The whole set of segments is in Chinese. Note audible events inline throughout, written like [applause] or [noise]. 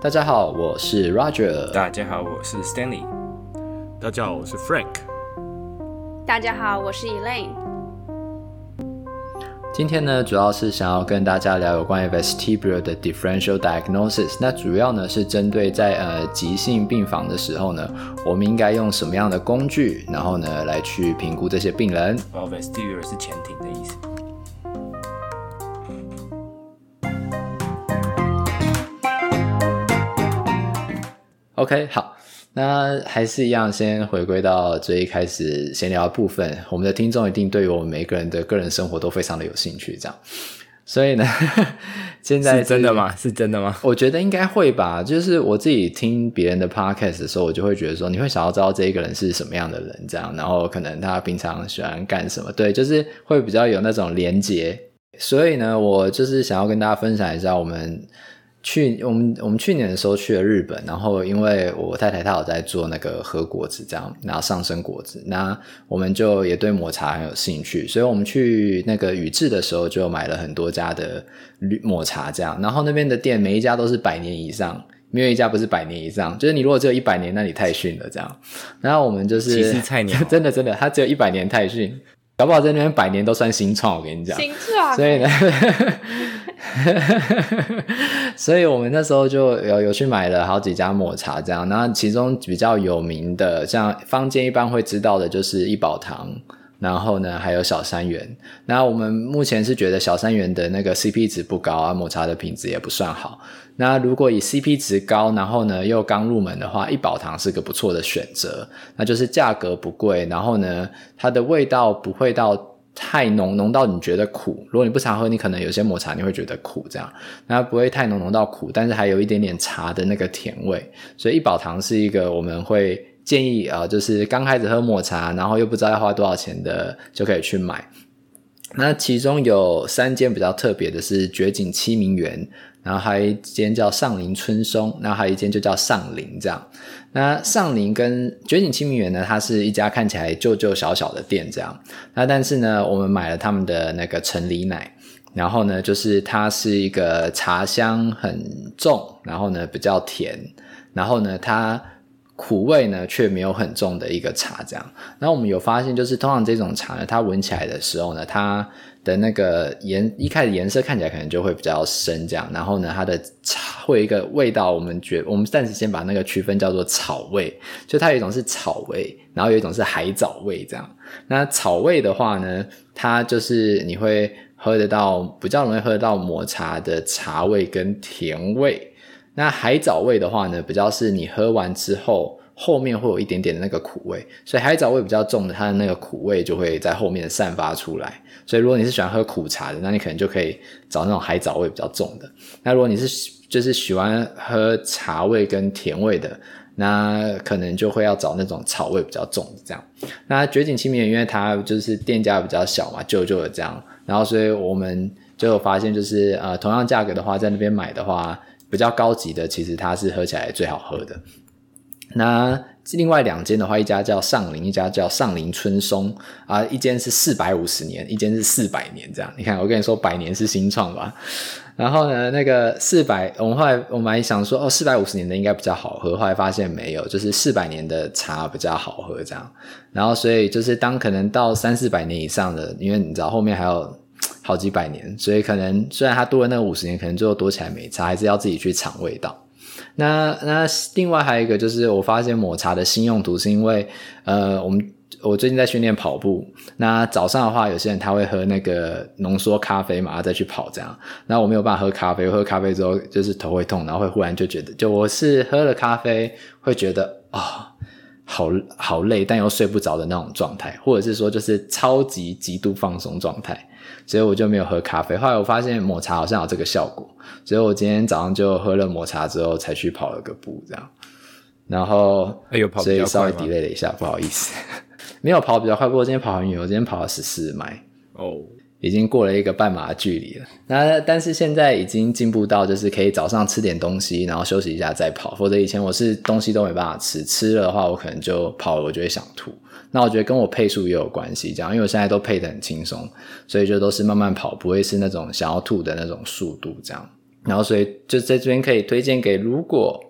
大家好，我是 Roger。大家好，我是 Stanley。大家好，我是 Frank。大家好，我是 Elaine。今天呢，主要是想要跟大家聊有关于 vestibular 的 differential diagnosis。那主要呢是针对在呃急性病房的时候呢，我们应该用什么样的工具，然后呢来去评估这些病人。哦，vestibular 是前庭的 OK，好，那还是一样，先回归到最一开始闲聊的部分。我们的听众一定对于我们每个人的个人生活都非常的有兴趣，这样。所以呢，[laughs] 现在是真的吗？是真的吗？我觉得应该会吧。就是我自己听别人的 podcast 的时候，我就会觉得说，你会想要知道这一个人是什么样的人，这样，然后可能他平常喜欢干什么，对，就是会比较有那种连结。所以呢，我就是想要跟大家分享一下我们。去我们我们去年的时候去了日本，然后因为我太太她有在做那个和果子这样，然后上升果子，那我们就也对抹茶很有兴趣，所以我们去那个宇治的时候就买了很多家的抹茶这样，然后那边的店每一家都是百年以上，没有一家不是百年以上，就是你如果只有一百年，那你太逊了这样，然后我们就是其实菜鸟，[laughs] 真的真的，他只有一百年太逊，搞不好在那边百年都算新创，我跟你讲，新创，所以呢。[laughs] 哈哈哈所以我们那时候就有有去买了好几家抹茶，这样。那其中比较有名的，像坊间一般会知道的，就是一宝堂，然后呢还有小三园。那我们目前是觉得小三园的那个 CP 值不高啊，抹茶的品质也不算好。那如果以 CP 值高，然后呢又刚入门的话，一宝堂是个不错的选择。那就是价格不贵，然后呢它的味道不会到。太浓，浓到你觉得苦。如果你不常喝，你可能有些抹茶你会觉得苦，这样，那不会太浓，浓到苦，但是还有一点点茶的那个甜味。所以一宝堂是一个我们会建议啊、就是刚开始喝抹茶，然后又不知道要花多少钱的，就可以去买。那其中有三间比较特别的是绝景七名园。然后还有一间叫上林春松，然后还有一间就叫上林这样。那上林跟绝景清明园呢，它是一家看起来旧旧小小的店这样。那但是呢，我们买了他们的那个陈李奶，然后呢，就是它是一个茶香很重，然后呢比较甜，然后呢它苦味呢却没有很重的一个茶这样。然后我们有发现，就是通常这种茶呢，它闻起来的时候呢，它的那个颜一开始颜色看起来可能就会比较深，这样，然后呢，它的茶会有一个味道，我们觉我们暂时先把那个区分叫做草味，就它有一种是草味，然后有一种是海藻味，这样。那草味的话呢，它就是你会喝得到，比较容易喝得到抹茶的茶味跟甜味。那海藻味的话呢，比较是你喝完之后。后面会有一点点的那个苦味，所以海藻味比较重的，它的那个苦味就会在后面散发出来。所以如果你是喜欢喝苦茶的，那你可能就可以找那种海藻味比较重的。那如果你是就是喜欢喝茶味跟甜味的，那可能就会要找那种草味比较重的这样。那绝景七名，因为它就是店家比较小嘛，旧旧的这样，然后所以我们就有发现，就是呃同样价格的话，在那边买的话，比较高级的，其实它是喝起来最好喝的。那另外两间的话，一家叫上林，一家叫上林春松啊，一间是四百五十年，一间是四百年，这样。你看，我跟你说，百年是新创吧？然后呢，那个四百，我们后来我们还想说，哦，四百五十年的应该比较好喝，后来发现没有，就是四百年的茶比较好喝，这样。然后所以就是当可能到三四百年以上的，因为你知道后面还有好几百年，所以可能虽然它多了那个五十年，可能最后多起来没差，还是要自己去尝味道。那那另外还有一个就是，我发现抹茶的新用途是因为，呃，我们我最近在训练跑步，那早上的话，有些人他会喝那个浓缩咖啡嘛，再去跑这样。那我没有办法喝咖啡，喝咖啡之后就是头会痛，然后会忽然就觉得，就我是喝了咖啡会觉得啊、好好累，但又睡不着的那种状态，或者是说就是超级极度放松状态。所以我就没有喝咖啡。后来我发现抹茶好像有这个效果，所以我今天早上就喝了抹茶之后才去跑了个步，这样。然后，哎呦，跑所以稍微 delay 了一下，不好意思，[laughs] 没有跑比较快。不过今天跑很远，我今天跑了十四迈哦，已经过了一个半马的距离了。那但是现在已经进步到就是可以早上吃点东西，然后休息一下再跑。否则以前我是东西都没办法吃，吃了的话我可能就跑了，我就会想吐。那我觉得跟我配速也有关系，这样，因为我现在都配得很轻松，所以就都是慢慢跑，不会是那种想要吐的那种速度，这样。然后所以就在这边可以推荐给如果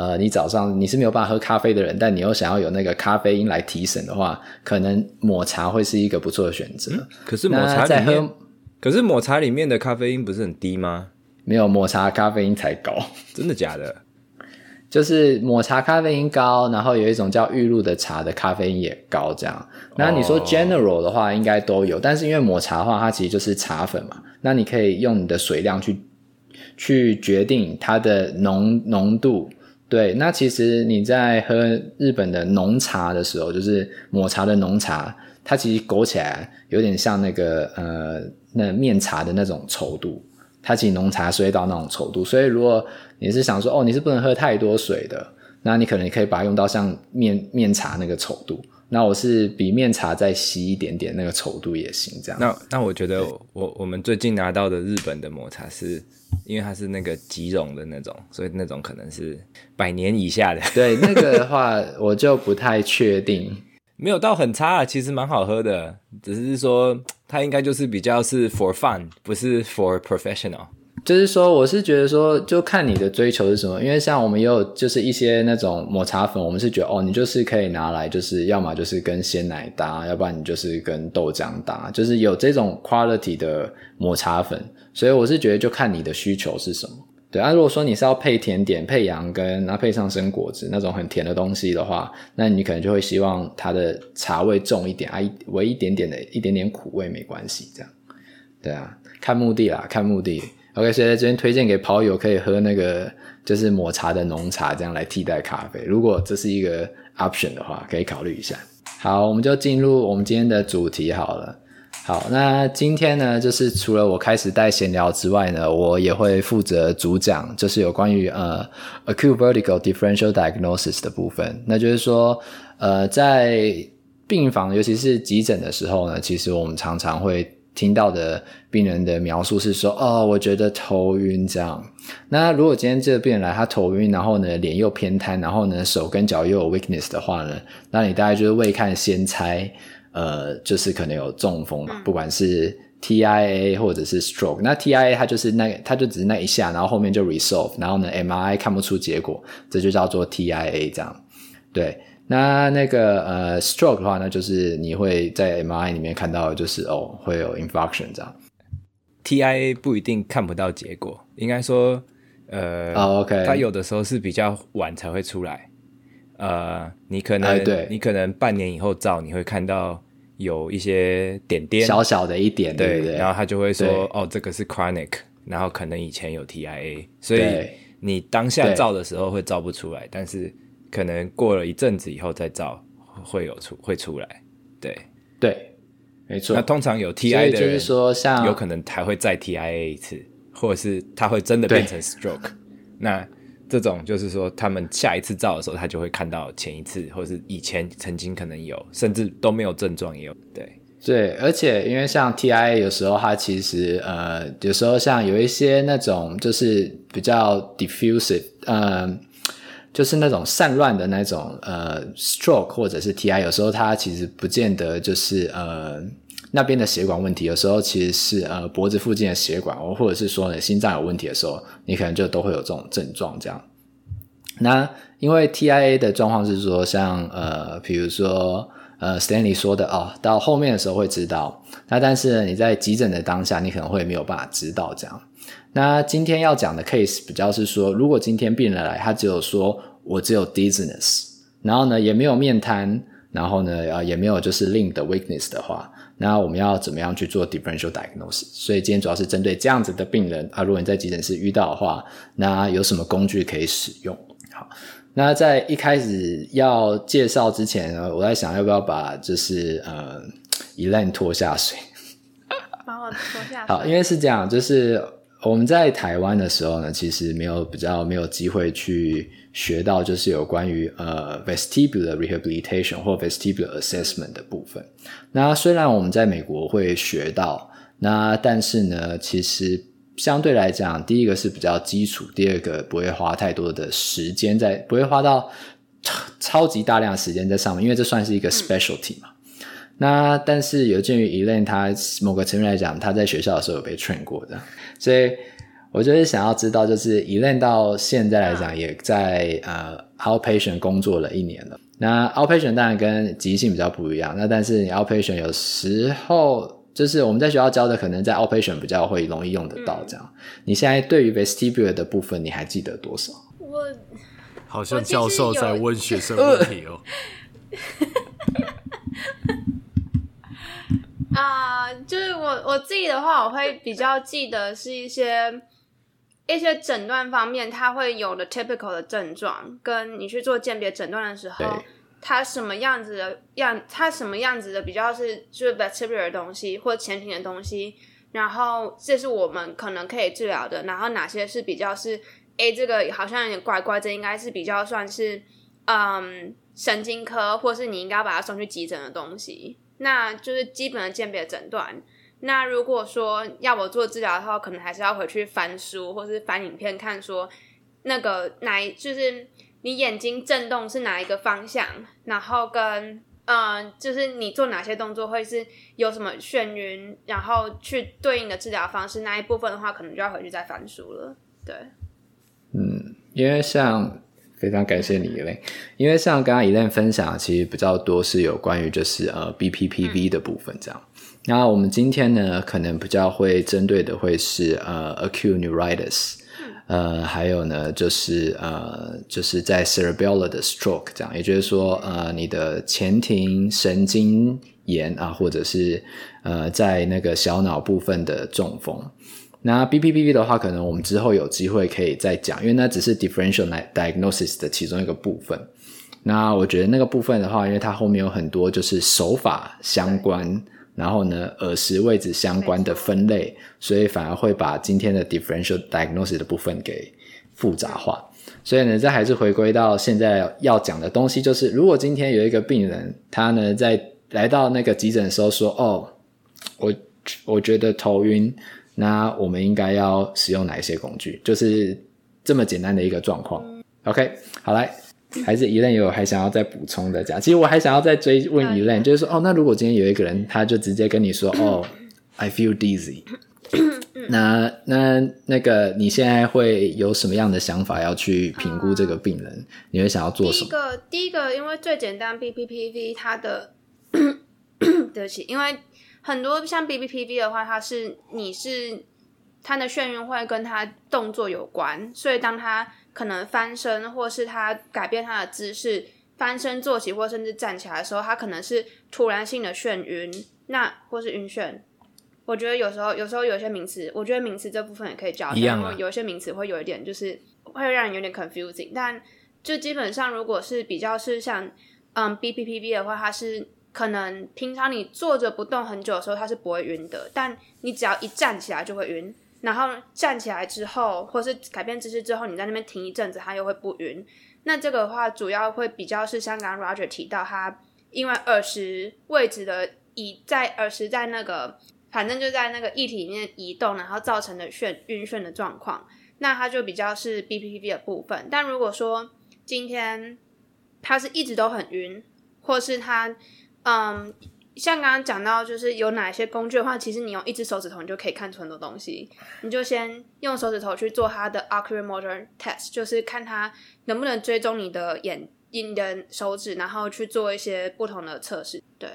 呃你早上你是没有办法喝咖啡的人，但你又想要有那个咖啡因来提神的话，可能抹茶会是一个不错的选择。嗯、可是抹茶在喝，可是抹茶里面的咖啡因不是很低吗？没有，抹茶咖啡因才高，[laughs] 真的假的？就是抹茶咖啡因高，然后有一种叫玉露的茶的咖啡因也高，这样。那你说 general 的话，应该都有，哦、但是因为抹茶的话，它其实就是茶粉嘛，那你可以用你的水量去去决定它的浓浓度。对，那其实你在喝日本的浓茶的时候，就是抹茶的浓茶，它其实勾起来有点像那个呃那面茶的那种稠度。它其实浓茶水到那种稠度，所以如果你是想说哦，你是不能喝太多水的，那你可能可以把它用到像面面茶那个稠度。那我是比面茶再稀一点点，那个稠度也行。这样。那那我觉得我我们最近拿到的日本的抹茶是，因为它是那个即溶的那种，所以那种可能是百年以下的。[laughs] 对，那个的话我就不太确定。[laughs] 没有到很差，其实蛮好喝的，只是说它应该就是比较是 for fun，不是 for professional。就是说，我是觉得说，就看你的追求是什么。因为像我们也有就是一些那种抹茶粉，我们是觉得哦，你就是可以拿来，就是要么就是跟鲜奶搭，要不然你就是跟豆浆搭，就是有这种 quality 的抹茶粉。所以我是觉得，就看你的需求是什么。对啊，如果说你是要配甜点、配羊羹，然后配上生果子那种很甜的东西的话，那你可能就会希望它的茶味重一点啊，唯一点点的一点点苦味没关系，这样。对啊，看目的啦，看目的。OK，所以在这边推荐给跑友可以喝那个就是抹茶的浓茶，这样来替代咖啡。如果这是一个 option 的话，可以考虑一下。好，我们就进入我们今天的主题好了。好，那今天呢，就是除了我开始带闲聊之外呢，我也会负责主讲，就是有关于呃 acute Vertical differential diagnosis 的部分。那就是说，呃，在病房，尤其是急诊的时候呢，其实我们常常会。听到的病人的描述是说：“哦，我觉得头晕这样。”那如果今天这个病人来，他头晕，然后呢脸又偏瘫，然后呢手跟脚又有 weakness 的话呢，那你大概就是未看先猜，呃，就是可能有中风嘛，不管是 TIA 或者是 stroke。那 TIA 它就是那，它就只是那一下，然后后面就 resolve，然后呢 MRI 看不出结果，这就叫做 TIA 这样，对。那那个呃，stroke 的话呢，就是你会在 MRI 里面看到，就是哦，会有 infarction 这样。TIA 不一定看不到结果，应该说，呃，oh, OK，它有的时候是比较晚才会出来。呃，你可能，哎、对，你可能半年以后照，你会看到有一些点点，小小的一点，对对，对。然后他就会说，哦，这个是 chronic，然后可能以前有 TIA，所以你当下照的时候会照不出来，但是。可能过了一阵子以后再照，会有出会出来，对对，没错。那通常有 TIA 的人，就是说像有可能还会再 TIA 一次，或者是他会真的变成 stroke。那这种就是说，他们下一次照的时候，他就会看到前一次，或者是以前曾经可能有，甚至都没有症状也有。对对，而且因为像 TIA 有时候它其实呃，有时候像有一些那种就是比较 diffusive，呃。就是那种散乱的那种呃 stroke 或者是 TI，有时候它其实不见得就是呃那边的血管问题，有时候其实是呃脖子附近的血管，或者是说你心脏有问题的时候，你可能就都会有这种症状这样。那因为 TIA 的状况是说像呃比如说呃 Stanley 说的哦，到后面的时候会知道，那但是你在急诊的当下，你可能会没有办法知道这样。那今天要讲的 case 比较是说，如果今天病人来，他只有说我只有 dizziness，然后呢也没有面瘫，然后呢啊也没有就是 limb 的 weakness 的话，那我们要怎么样去做 differential diagnosis？所以今天主要是针对这样子的病人啊，如果你在急诊室遇到的话，那有什么工具可以使用？好，那在一开始要介绍之前呢，我在想要不要把就是呃 Elaine 拖下水，把我拖下水。好，因为是这样，就是。我们在台湾的时候呢，其实没有比较没有机会去学到，就是有关于呃 vestibular rehabilitation 或 vestibular assessment 的部分。那虽然我们在美国会学到，那但是呢，其实相对来讲，第一个是比较基础，第二个不会花太多的时间在，不会花到超超级大量的时间在上面，因为这算是一个 specialty 嘛。嗯、那但是有鉴于 Elaine 她某个层面来讲，她在学校的时候有被 train 过的。所以我就是想要知道，就是 Elaine 到现在来讲，也在、嗯、呃 outpatient 工作了一年了。那 outpatient 当然跟急性比较不一样，那但是你 outpatient 有时候就是我们在学校教的，可能在 outpatient 比较会容易用得到。这样，嗯、你现在对于 vestibular 的部分，你还记得多少？我好像教授在问学生问题哦。[laughs] 啊、呃，就是我我自己的话，我会比较记得是一些一些诊断方面，它会有的 typical 的症状，跟你去做鉴别诊断的时候，它什么样子的样，它什么样子的比较是就是 vestibular 的东西或前庭的东西，然后这是我们可能可以治疗的，然后哪些是比较是，哎，这个好像有点怪怪，这应该是比较算是嗯神经科，或是你应该要把它送去急诊的东西。那就是基本的鉴别诊断。那如果说要我做治疗的话，可能还是要回去翻书或是翻影片看，说那个哪一就是你眼睛震动是哪一个方向，然后跟嗯、就是你做哪些动作会是有什么眩晕，然后去对应的治疗方式那一部分的话，可能就要回去再翻书了。对，嗯，因为像。非常感谢你，Elaine。因为像刚刚 Elaine 分享，其实比较多是有关于就是呃 BPPV 的部分这样。那我们今天呢，可能比较会针对的会是呃 acute neuritis，呃，还有呢就是呃就是在 cerebellar 的 stroke 这样，也就是说呃你的前庭神经炎啊，或者是呃在那个小脑部分的中风。那 BPPV 的话，可能我们之后有机会可以再讲，因为那只是 differential diagnosis 的其中一个部分。那我觉得那个部分的话，因为它后面有很多就是手法相关，然后呢耳石位置相关的分类，所以反而会把今天的 differential diagnosis 的部分给复杂化。所以呢，这还是回归到现在要讲的东西，就是如果今天有一个病人，他呢在来到那个急诊的时候说：“哦，我我觉得头晕。”那我们应该要使用哪一些工具？就是这么简单的一个状况。OK，好来，还是 Elaine 有还想要再补充的讲？其实我还想要再追问 Elaine，就是说，哦，那如果今天有一个人，他就直接跟你说，哦，I feel dizzy，那那那个你现在会有什么样的想法要去评估这个病人？你会想要做什么？第一个，第一个，因为最简单，BPPV 它的，[coughs] 对不起，因为。很多像 BPPV 的话，它是你是它的眩晕会跟它动作有关，所以当它可能翻身，或是它改变它的姿势，翻身坐起或甚至站起来的时候，它可能是突然性的眩晕，那或是晕眩。我觉得有时候有时候有些名词，我觉得名词这部分也可以教，因为有一些名词会有一点就是会让人有点 confusing，但就基本上如果是比较是像嗯 BPPV 的话，它是。可能平常你坐着不动很久的时候，它是不会晕的。但你只要一站起来就会晕，然后站起来之后，或是改变姿势之后，你在那边停一阵子，它又会不晕。那这个的话，主要会比较是香港 Roger 提到，它因为耳石位置的移在耳石在那个，反正就在那个液体里面移动，然后造成的眩晕眩的状况，那它就比较是 BPPV 的部分。但如果说今天它是一直都很晕，或是它嗯，像刚刚讲到，就是有哪些工具的话，其实你用一只手指头，你就可以看出很多东西。你就先用手指头去做它的 oculomotor test，就是看它能不能追踪你的眼、你的手指，然后去做一些不同的测试。对，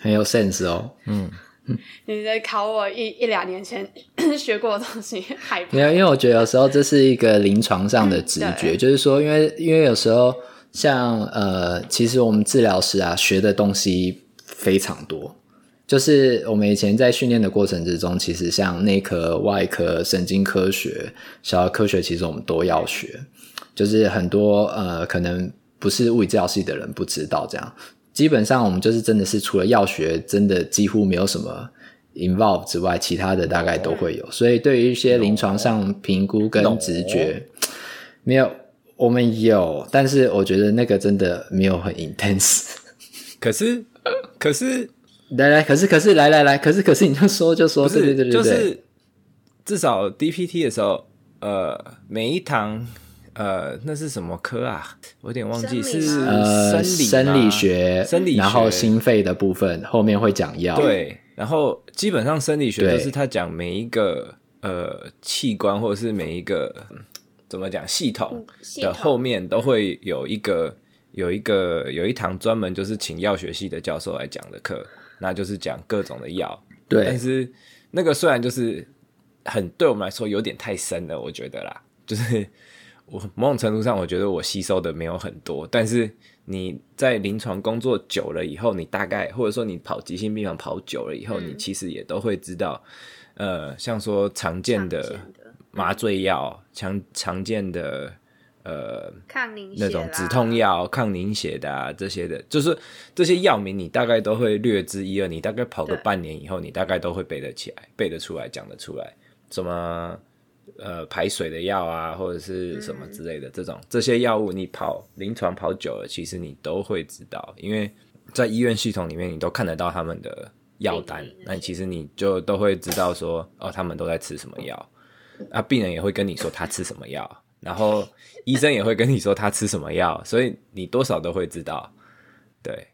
很有 sense 哦。嗯，[laughs] 你在考我一一两年前 [coughs] 学过的东西，害怕。没有，因为我觉得有时候这是一个临床上的直觉，就是说，因为因为有时候。像呃，其实我们治疗师啊，学的东西非常多。就是我们以前在训练的过程之中，其实像内科、外科、神经科学、小儿科学，其实我们都要学。就是很多呃，可能不是物理治疗系的人不知道这样。基本上我们就是真的是除了药学，真的几乎没有什么 involve 之外，其他的大概都会有。所以对于一些临床上评估跟直觉，没有。我们有，但是我觉得那个真的没有很 intense。可是，可是，来来，可是，可是，来来来，可是，可是，你就说就说，对对对对，就是至少 DPT 的时候，呃，每一堂，呃，那是什么科啊？我有点忘记是呃生理生理学，生理学，然后心肺的部分后面会讲药，对，然后基本上生理学都是他讲每一个呃器官或者是每一个怎么讲系统的后面都会有一个有一个有一堂专门就是请药学系的教授来讲的课，那就是讲各种的药。对，但是那个虽然就是很对我们来说有点太深了，我觉得啦，就是我某种程度上我觉得我吸收的没有很多，但是你在临床工作久了以后，你大概或者说你跑急性病房跑久了以后，嗯、你其实也都会知道，呃，像说常见的麻醉药，常常见的。呃，抗凝血那种止痛药、抗凝血的啊，这些的，就是这些药名，你大概都会略知一二。你大概跑个半年以后，你大概都会背得起来、背得出来、讲得出来。什么呃排水的药啊，或者是什么之类的，这种、嗯、这些药物，你跑临床跑久了，其实你都会知道，因为在医院系统里面，你都看得到他们的药单，那其实你就都会知道说，哦，他们都在吃什么药，那，病人也会跟你说他吃什么药。然后医生也会跟你说他吃什么药，[laughs] 所以你多少都会知道。对，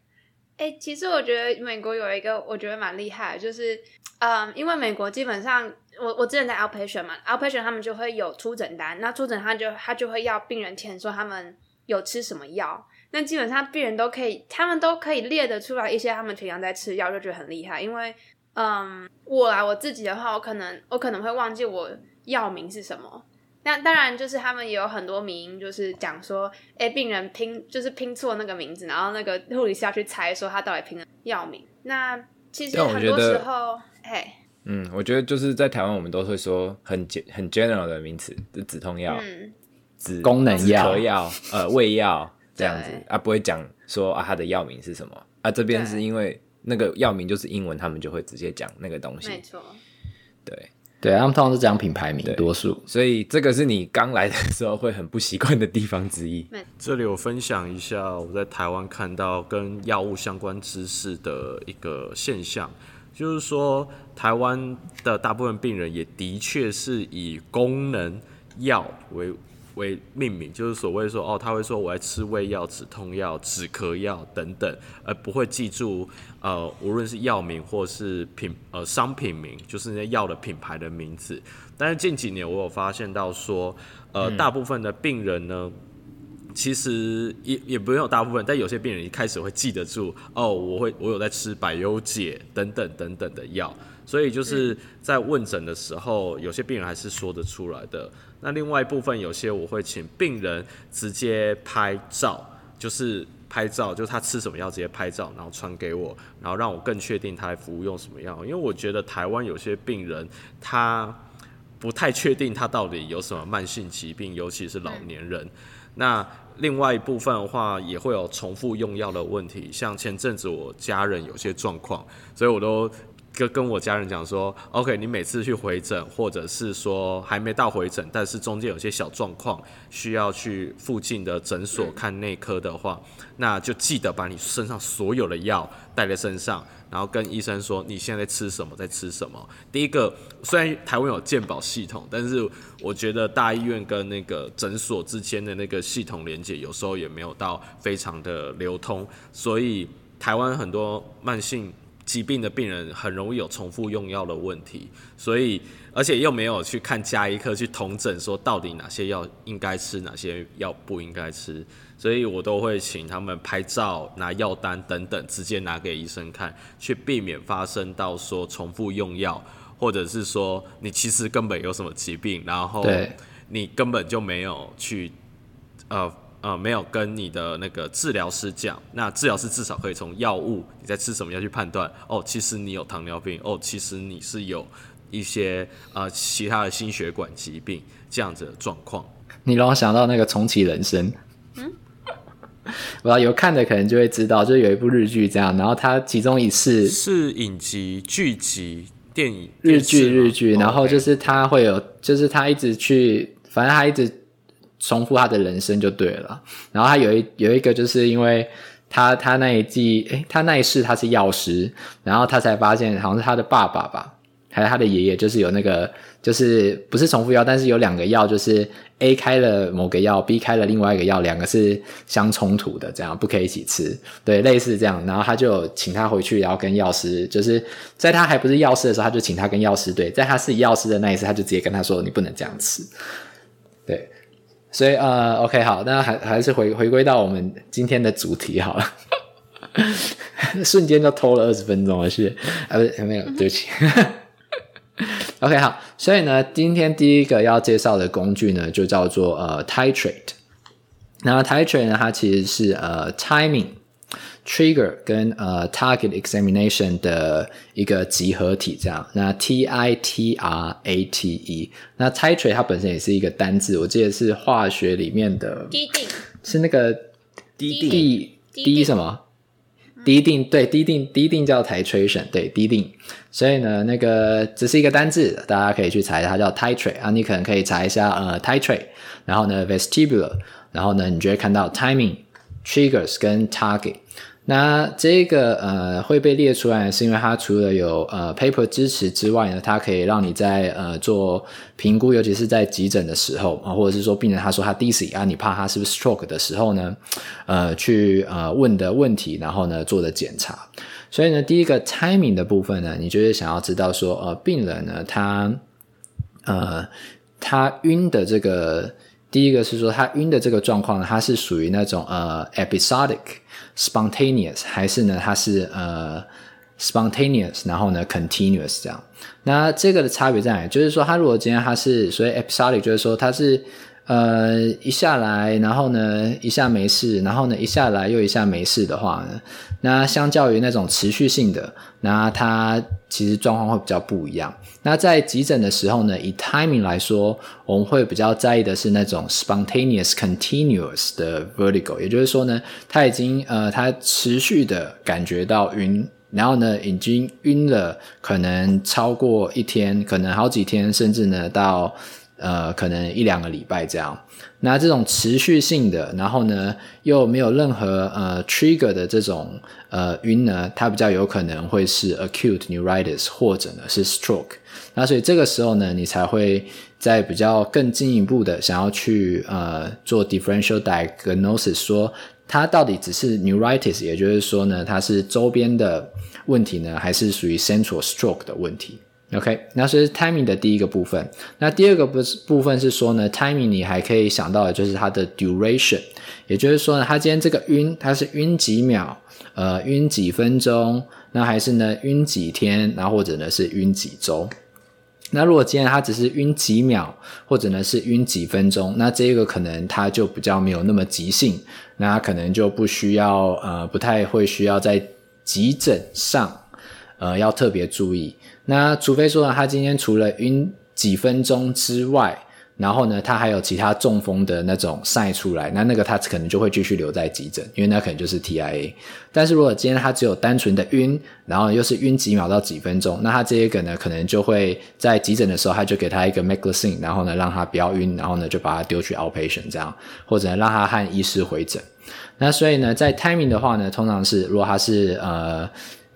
哎、其实我觉得美国有一个我觉得蛮厉害，就是，嗯，因为美国基本上，我我之前在 outpatient 嘛，outpatient 他们就会有出诊单，那出诊他就他就会要病人填说他们有吃什么药，那基本上病人都可以，他们都可以列得出来一些他们平常在吃药，就觉得很厉害。因为，嗯，我啊我自己的话，我可能我可能会忘记我药名是什么。那当然，就是他们也有很多名，就是讲说，哎、欸，病人拼就是拼错那个名字，然后那个护理师要去猜说他到底拼了药名。那其实很多时候，嘿，嗯，我觉得就是在台湾，我们都会说很很 general 的名词，就止痛药、嗯、止功能药、药、[laughs] 呃胃药这样子啊，不会讲说啊他的药名是什么啊。这边是因为那个药名就是英文，他们就会直接讲那个东西，没错，对。对，他们通常是讲品牌名，多数，所以这个是你刚来的时候会很不习惯的地方之一。这里我分享一下我在台湾看到跟药物相关知识的一个现象，就是说台湾的大部分病人也的确是以功能药为。为命名，就是所谓说哦，他会说我在吃胃药、止痛药、止咳药等等，而不会记住呃，无论是药名或是品呃商品名，就是那些药的品牌的名字。但是近几年我有发现到说，呃，大部分的病人呢，嗯、其实也也不用大部分，但有些病人一开始会记得住哦，我会我有在吃百优解等等等等的药，所以就是在问诊的时候，有些病人还是说得出来的。那另外一部分，有些我会请病人直接拍照，就是拍照，就是他吃什么药直接拍照，然后传给我，然后让我更确定他服用什么药。因为我觉得台湾有些病人他不太确定他到底有什么慢性疾病，尤其是老年人。那另外一部分的话，也会有重复用药的问题，像前阵子我家人有些状况，所以我都。跟跟我家人讲说，OK，你每次去回诊，或者是说还没到回诊，但是中间有些小状况需要去附近的诊所看内科的话，那就记得把你身上所有的药带在身上，然后跟医生说你现在在吃什么，在吃什么。第一个，虽然台湾有健保系统，但是我觉得大医院跟那个诊所之间的那个系统连接有时候也没有到非常的流通，所以台湾很多慢性。疾病的病人很容易有重复用药的问题，所以而且又没有去看加医科去同诊说到底哪些药应该吃，哪些药不应该吃，所以我都会请他们拍照、拿药单等等，直接拿给医生看，去避免发生到说重复用药，或者是说你其实根本有什么疾病，然后你根本就没有去呃。呃，没有跟你的那个治疗师讲，那治疗师至少可以从药物你在吃什么药去判断，哦，其实你有糖尿病，哦，其实你是有一些呃其他的心血管疾病这样子的状况。你让我想到那个重启人生，嗯，[laughs] 我要有看的可能就会知道，就有一部日剧这样，然后它其中一次是影集、剧集、电影、日剧、日剧，然后就是他会有，就是他一直去，反正他一直。重复他的人生就对了，然后他有一有一个就是因为他他那一季诶，他那一世他是药师，然后他才发现好像是他的爸爸吧，还有他的爷爷，就是有那个，就是不是重复药，但是有两个药，就是 A 开了某个药，B 开了另外一个药，两个是相冲突的，这样不可以一起吃，对，类似这样。然后他就请他回去，然后跟药师，就是在他还不是药师的时候，他就请他跟药师对，在他是药师的那一次，他就直接跟他说，你不能这样吃，对。所以呃，OK，好，那还还是回回归到我们今天的主题好了。[laughs] 瞬间就拖了二十分钟了，是啊，不是没有，对不起。[laughs] OK，好，所以呢，今天第一个要介绍的工具呢，就叫做呃 Titrate。那 Titrate 呢，它其实是呃 timing trigger 跟呃 target examination 的一个集合体，这样。那 T I T R A T E，那 Titrate 它本身也是一个单字，我记得是化学里面的，滴定，是那个滴滴滴什么？滴定对，滴定滴定叫 titration，对，滴定，所以呢，那个只是一个单字，大家可以去查一下，它叫 titrate 啊，你可能可以查一下呃 titrate，然后呢 vestibular，然后呢，你就会看到 timing triggers 跟 target。那这个呃会被列出来，是因为它除了有呃 paper 支持之外呢，它可以让你在呃做评估，尤其是在急诊的时候啊，或者是说病人他说他 dizzy 啊，你怕他是不是 stroke 的时候呢，呃去呃问的问题，然后呢做的检查。所以呢，第一个 timing 的部分呢，你就是想要知道说呃病人呢他呃他晕的这个第一个是说他晕的这个状况呢，它是属于那种呃 episodic。Spontaneous 还是呢？它是呃 spontaneous，然后呢 continuous 这样。那这个的差别在哪？就是说，它如果今天它是所谓 episodic，就是说它是呃一下来，然后呢一下没事，然后呢一下来又一下没事的话呢，那相较于那种持续性的，那它其实状况会比较不一样。那在急诊的时候呢，以 timing 来说，我们会比较在意的是那种 spontaneous continuous 的 vertigo，也就是说呢，他已经呃，他持续的感觉到晕，然后呢，已经晕了，可能超过一天，可能好几天，甚至呢到呃，可能一两个礼拜这样。那这种持续性的，然后呢又没有任何呃 trigger 的这种呃晕呢，它比较有可能会是 acute neuritis 或者呢是 stroke。那所以这个时候呢，你才会在比较更进一步的想要去呃做 differential diagnosis，说它到底只是 neuritis，也就是说呢，它是周边的问题呢，还是属于 central stroke 的问题？OK，那所以 timing 的第一个部分，那第二个部部分是说呢，timing 你还可以想到的就是它的 duration，也就是说呢，它今天这个晕，它是晕几秒，呃，晕几分钟，那还是呢晕几天，那或者呢是晕几周？那如果今天它只是晕几秒，或者呢是晕几分钟，那这个可能它就比较没有那么急性，那他可能就不需要呃不太会需要在急诊上呃要特别注意。那除非说呢他今天除了晕几分钟之外，然后呢，他还有其他中风的那种晒出来，那那个他可能就会继续留在急诊，因为那可能就是 TIA。但是如果今天他只有单纯的晕，然后又是晕几秒到几分钟，那他这一个呢，可能就会在急诊的时候，他就给他一个 Meclizine，然后呢让他不要晕，然后呢就把他丢去 outpatient 这样，或者让他和医师回诊。那所以呢，在 timing 的话呢，通常是如果他是呃。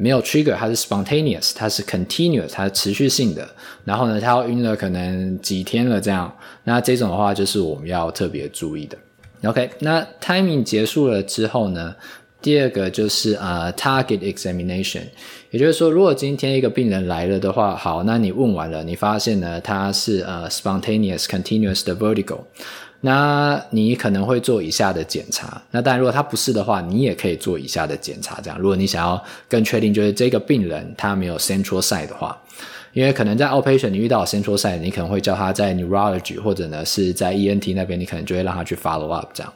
没有 trigger，它是 spontaneous，它是 continuous，它是持续性的。然后呢，它要晕了可能几天了这样。那这种的话，就是我们要特别注意的。OK，那 timing 结束了之后呢，第二个就是呃 target examination，也就是说，如果今天一个病人来了的话，好，那你问完了，你发现呢，他是呃 spontaneous continuous 的 vertigo。那你可能会做以下的检查。那当然，如果他不是的话，你也可以做以下的检查。这样，如果你想要更确定，就是这个病人他没有 central site 的话，因为可能在 outpatient 你遇到 central site，你可能会叫他在 neurology 或者呢是在 ENT 那边，你可能就会让他去 follow up 这样。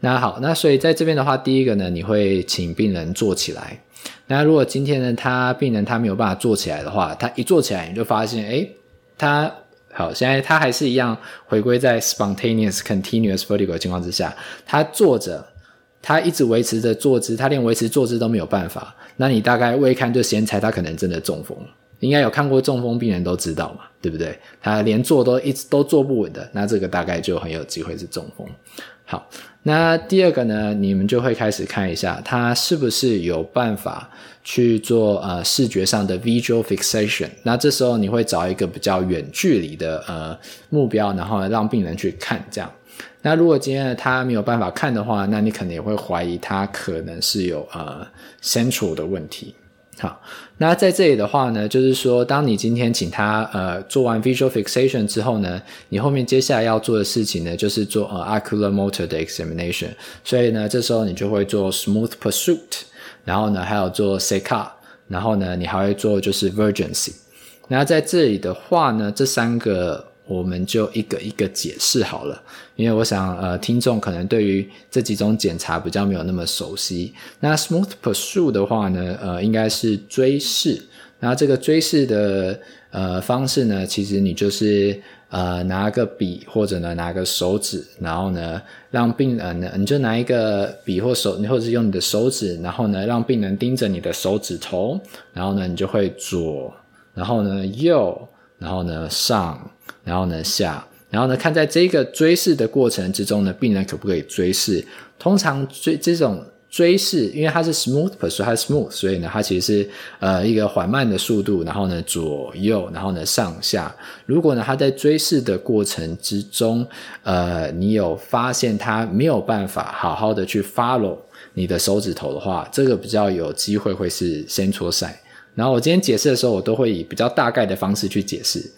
那好，那所以在这边的话，第一个呢，你会请病人坐起来。那如果今天呢，他病人他没有办法坐起来的话，他一坐起来你就发现，诶，他。好，现在他还是一样回归在 spontaneous continuous vertical 情况之下，他坐着，他一直维持着坐姿，他连维持坐姿都没有办法。那你大概未看就先猜他可能真的中风了。应该有看过中风病人都知道嘛，对不对？他连坐都一直都坐不稳的，那这个大概就很有机会是中风。好，那第二个呢，你们就会开始看一下，它是不是有办法去做呃视觉上的 visual fixation。那这时候你会找一个比较远距离的呃目标，然后让病人去看这样。那如果今天他没有办法看的话，那你可能也会怀疑他可能是有呃 central 的问题。好，那在这里的话呢，就是说，当你今天请他呃做完 visual fixation 之后呢，你后面接下来要做的事情呢，就是做呃 ocular motor 的 examination。所以呢，这时候你就会做 smooth pursuit，然后呢还有做 Seka，然后呢你还会做就是 vergency。那在这里的话呢，这三个。我们就一个一个解释好了，因为我想，呃，听众可能对于这几种检查比较没有那么熟悉。那 smooth pursuit 的话呢，呃，应该是追视。那这个追视的呃方式呢，其实你就是呃拿个笔或者呢拿个手指，然后呢让病人呢，你就拿一个笔或手，你或者是用你的手指，然后呢让病人盯着你的手指头，然后呢你就会左，然后呢右，然后呢上。然后呢下，然后呢看在这个追视的过程之中呢，病人可不可以追视？通常追这种追视，因为它是 smooth pursuit，它是 smooth，所以呢它其实是呃一个缓慢的速度，然后呢左右，然后呢上下。如果呢他在追视的过程之中，呃你有发现他没有办法好好的去 follow 你的手指头的话，这个比较有机会会是 central site。然后我今天解释的时候，我都会以比较大概的方式去解释，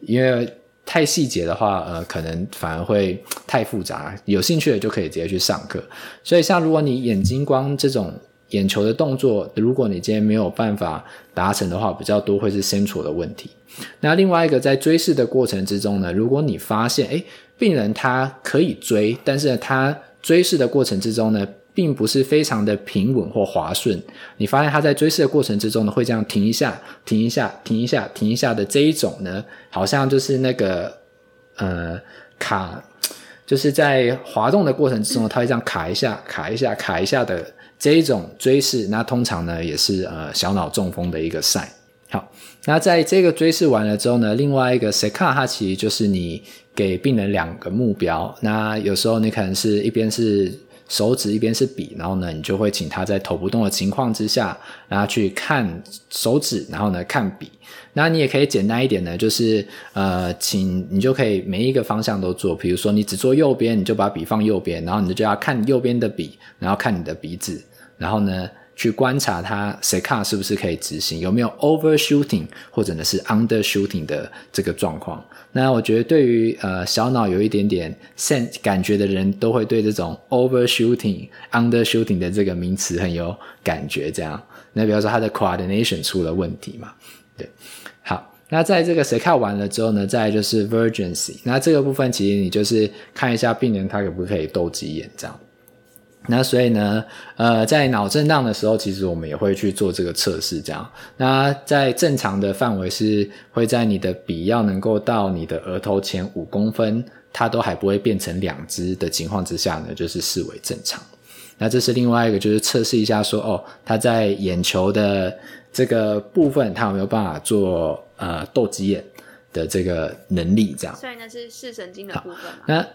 因为。太细节的话，呃，可能反而会太复杂。有兴趣的就可以直接去上课。所以，像如果你眼睛光这种眼球的动作，如果你今天没有办法达成的话，比较多会是 central 的问题。那另外一个在追视的过程之中呢，如果你发现，诶，病人他可以追，但是他追视的过程之中呢，并不是非常的平稳或滑顺，你发现他在追视的过程之中呢，会这样停一下、停一下、停一下、停一下的这一种呢，好像就是那个呃卡，就是在滑动的过程之中，它会这样卡一下、卡一下、卡一下的这一种追视，那通常呢也是呃小脑中风的一个 sign。好，那在这个追视完了之后呢，另外一个 Seka 它其实就是你给病人两个目标，那有时候你可能是一边是。手指一边是笔，然后呢，你就会请他在头不动的情况之下，然后去看手指，然后呢看笔。那你也可以简单一点呢，就是呃，请你就可以每一个方向都做。比如说你只做右边，你就把笔放右边，然后你就要看右边的笔，然后看你的鼻子，然后呢。去观察他 Seka 是不是可以执行，有没有 overshooting 或者呢是 undershooting 的这个状况。那我觉得对于呃小脑有一点点 sense 感觉的人都会对这种 overshooting、undershooting 的这个名词很有感觉。这样，那比方说他的 coordination 出了问题嘛？对，好，那在这个 Seka 完了之后呢，再就是 vergency。那这个部分其实你就是看一下病人他可不可以斗鸡眼这样。那所以呢，呃，在脑震荡的时候，其实我们也会去做这个测试，这样。那在正常的范围是会在你的笔要能够到你的额头前五公分，它都还不会变成两只的情况之下呢，就是视为正常。那这是另外一个，就是测试一下说，哦，它在眼球的这个部分，它有没有办法做呃斗鸡眼的这个能力，这样。所以那是视神经的部分吗？那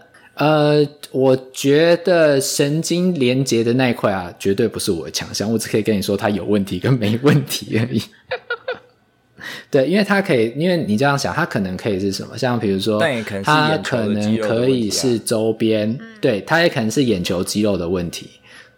呃，我觉得神经连接的那一块啊，绝对不是我的强项。我只可以跟你说，它有问题跟没问题而已。[laughs] 对，因为它可以，因为你这样想，它可能可以是什么？像比如说，它可能可以是周边，对，它也可能是眼球肌肉的问题。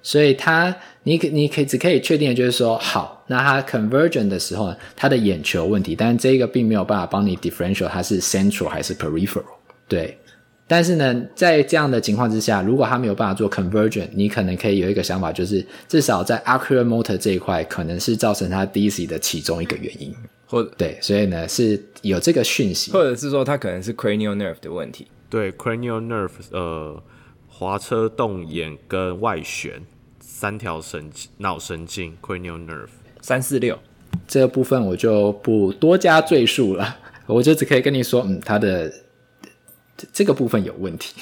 所以它，你可你可以只可以确定的就是说，好，那它 convergent 的时候，它的眼球问题，但是这个并没有办法帮你 differential 它是 central 还是 peripheral。对。但是呢，在这样的情况之下，如果他没有办法做 conversion，你可能可以有一个想法，就是至少在 oculomotor 这一块，可能是造成他 dizzy 的其中一个原因。或对，所以呢是有这个讯息，或者是说他可能是 cranial nerve 的问题。对，cranial nerve，呃，滑车动眼跟外旋三条神经脑神经 cranial nerve 三四六这个部分我就不多加赘述了，我就只可以跟你说，嗯，他的。这个部分有问题，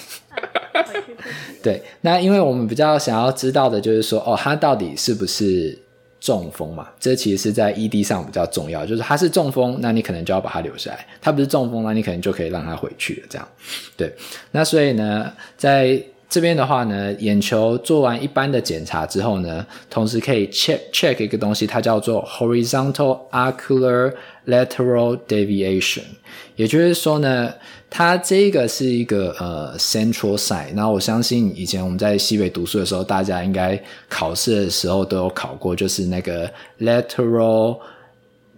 对，那因为我们比较想要知道的就是说，哦，他到底是不是中风嘛？这其实是在 ED 上比较重要，就是他是中风，那你可能就要把他留下来；他不是中风，那你可能就可以让他回去了。这样，对。那所以呢，在这边的话呢，眼球做完一般的检查之后呢，同时可以 check check 一个东西，它叫做 horizontal ocular lateral deviation，也就是说呢，它这个是一个呃 central side。然后我相信以前我们在西北读书的时候，大家应该考试的时候都有考过，就是那个 lateral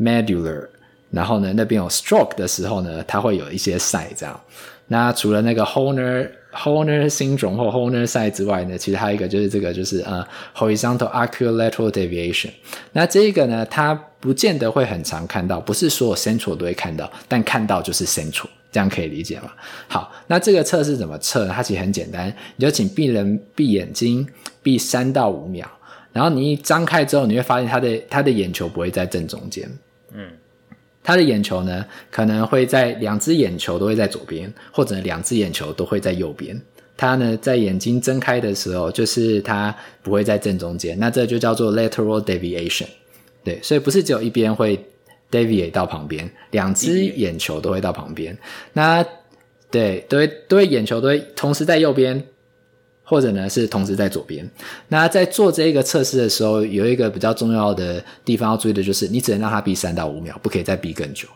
medulla。然后呢，那边有 stroke 的时候呢，它会有一些 side 这样。那除了那个 h o n e r Horner syndrome 或 Horner side 之外呢，其实还有一个就是这个，就是呃 horizontal ocular lateral deviation。那这个呢，它不见得会很常看到，不是所有 central 都会看到，但看到就是 central，这样可以理解吗？好，那这个测试怎么测呢？它其实很简单，你就请病人闭眼睛，闭三到五秒，然后你一张开之后，你会发现他的他的眼球不会在正中间，嗯。他的眼球呢，可能会在两只眼球都会在左边，或者两只眼球都会在右边。他呢，在眼睛睁开的时候，就是他不会在正中间。那这就叫做 lateral deviation。对，所以不是只有一边会 deviate 到旁边，两只眼球都会到旁边。那对，都会都会眼球都会同时在右边。或者呢，是同时在左边。那在做这个测试的时候，有一个比较重要的地方要注意的就是，你只能让它闭三到五秒，不可以再闭更久。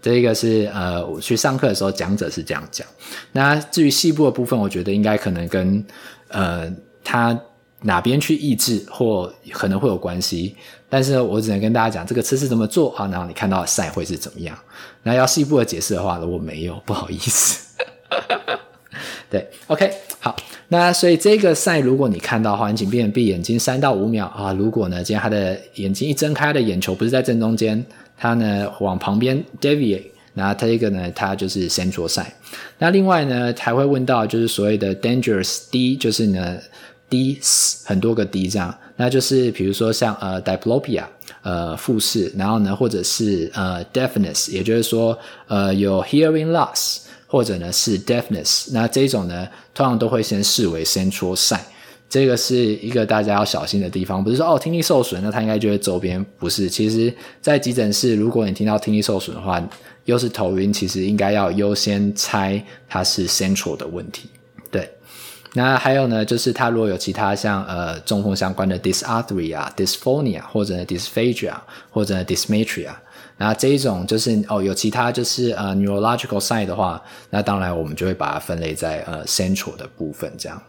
这一个是呃，我去上课的时候讲者是这样讲。那至于细部的部分，我觉得应该可能跟呃他哪边去抑制或可能会有关系。但是我只能跟大家讲，这个测试怎么做啊？然后你看到的 sign 会是怎么样？那要细部的解释的话，我没有，不好意思。[laughs] 对，OK，好。那所以这个 sign 如果你看到的话，你请闭眼闭眼睛三到五秒啊。如果呢，今天他的眼睛一睁开，他的眼球不是在正中间，他呢往旁边 deviate，那他这个呢，他就是 central sign。那另外呢，还会问到就是所谓的 dangerous D，就是呢 D 很多个 D 这样，那就是比如说像呃 diplopia，呃复视，然后呢或者是呃 deafness，也就是说呃有 hearing loss。或者呢是 deafness，那这种呢通常都会先视为 central sign，这个是一个大家要小心的地方，不是说哦听力受损，那它应该就会周边，不是，其实在急诊室，如果你听到听力受损的话，又是头晕，其实应该要优先猜它是 central 的问题。对，那还有呢，就是它如果有其他像呃中风相关的 dysarthria、dysphonia 或者 dysphagia 或者 dysmetria。那这一种就是哦，有其他就是呃 neurological side 的话，那当然我们就会把它分类在呃 central 的部分这样。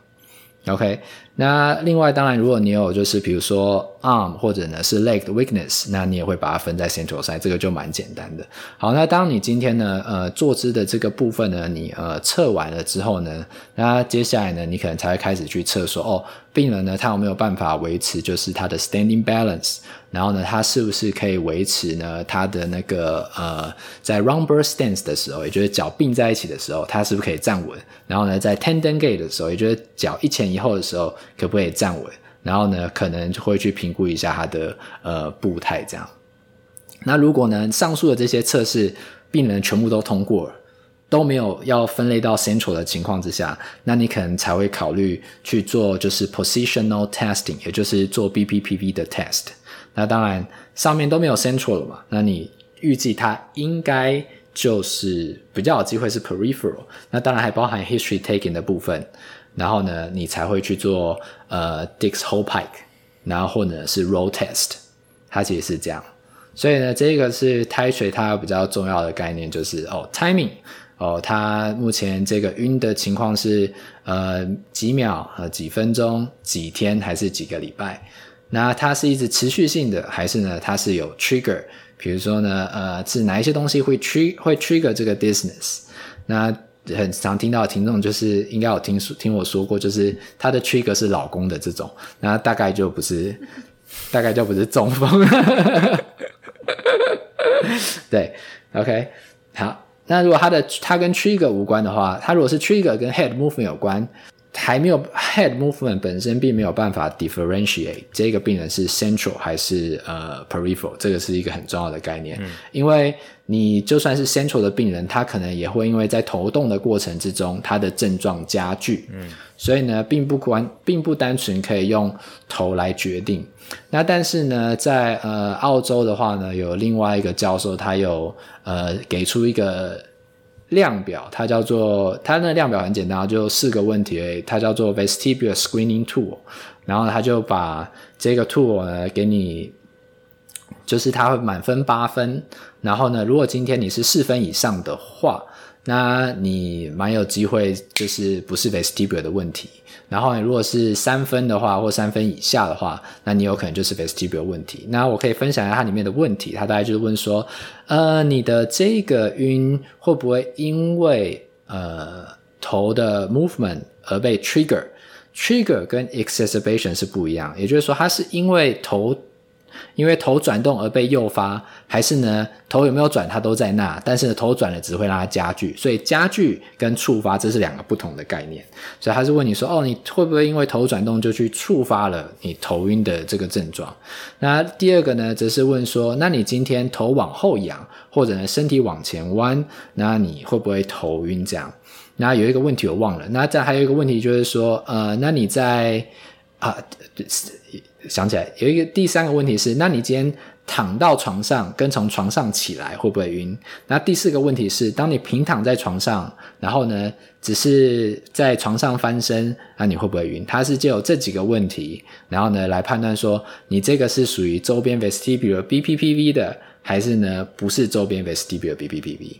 OK，那另外当然，如果你有就是比如说 arm 或者呢是 leg 的 weakness，那你也会把它分在 central side，这个就蛮简单的。好，那当你今天呢呃坐姿的这个部分呢，你呃测完了之后呢，那接下来呢，你可能才会开始去测说哦，病人呢他有没有办法维持就是他的 standing balance。然后呢，他是不是可以维持呢？他的那个呃，在 r u m b e r stance 的时候，也就是脚并在一起的时候，他是不是可以站稳？然后呢，在 tenden Gate 的时候，也就是脚一前一后的时候，可不可以站稳？然后呢，可能就会去评估一下他的呃步态这样。那如果呢，上述的这些测试病人全部都通过了，都没有要分类到 central 的情况之下，那你可能才会考虑去做就是 positional testing，也就是做 BPPV 的 test。那当然，上面都没有 central 了嘛，那你预计它应该就是比较有机会是 peripheral。那当然还包含 history taking 的部分，然后呢，你才会去做呃 Dix-Hallpike，然后或者是 roll test，它其实是这样。所以呢，这个是 t i t r 它比较重要的概念，就是哦 timing，哦它目前这个晕的情况是呃几秒、呃几分钟、几天还是几个礼拜？那它是一直持续性的，还是呢？它是有 trigger，比如说呢，呃，是哪一些东西会 trigger 会 trigger 这个 dizziness？那很常听到的听众就是应该有听说听我说过，就是他的 trigger 是老公的这种，那大概就不是，[laughs] 大概就不是中风。[laughs] 对，OK，好，那如果他的他跟 trigger 无关的话，他如果是 trigger 跟 head movement 有关。还没有 head movement 本身并没有办法 differentiate 这个病人是 central 还是呃 peripheral，这个是一个很重要的概念。嗯，因为你就算是 central 的病人，他可能也会因为在头动的过程之中，他的症状加剧。嗯，所以呢，并不关，并不单纯可以用头来决定。那但是呢，在呃澳洲的话呢，有另外一个教授，他有呃给出一个量表，它叫做它那量表很简单，就四个问题，它叫做 Vestibular Screening Tool，然后它就把这个 tool 呢给你，就是它会满分八分，然后呢，如果今天你是四分以上的话，那你蛮有机会就是不是 Vestibular 的问题。然后，如果是三分的话，或三分以下的话，那你有可能就是 vestibular 问题。那我可以分享一下它里面的问题。它大概就是问说，呃，你的这个晕会不会因为呃头的 movement 而被 trigger？trigger 跟 exacerbation 是不一样，也就是说，它是因为头。因为头转动而被诱发，还是呢头有没有转它都在那，但是呢头转了只会让它加剧，所以加剧跟触发这是两个不同的概念。所以他是问你说，哦，你会不会因为头转动就去触发了你头晕的这个症状？那第二个呢，则是问说，那你今天头往后仰，或者呢身体往前弯，那你会不会头晕？这样？那有一个问题我忘了，那再还有一个问题就是说，呃，那你在啊？想起来有一个第三个问题是，那你今天躺到床上跟从床上起来会不会晕？那第四个问题是，当你平躺在床上，然后呢，只是在床上翻身，那你会不会晕？它是就有这几个问题，然后呢来判断说你这个是属于周边 vestibular BPPV 的，还是呢不是周边 vestibular BPPV？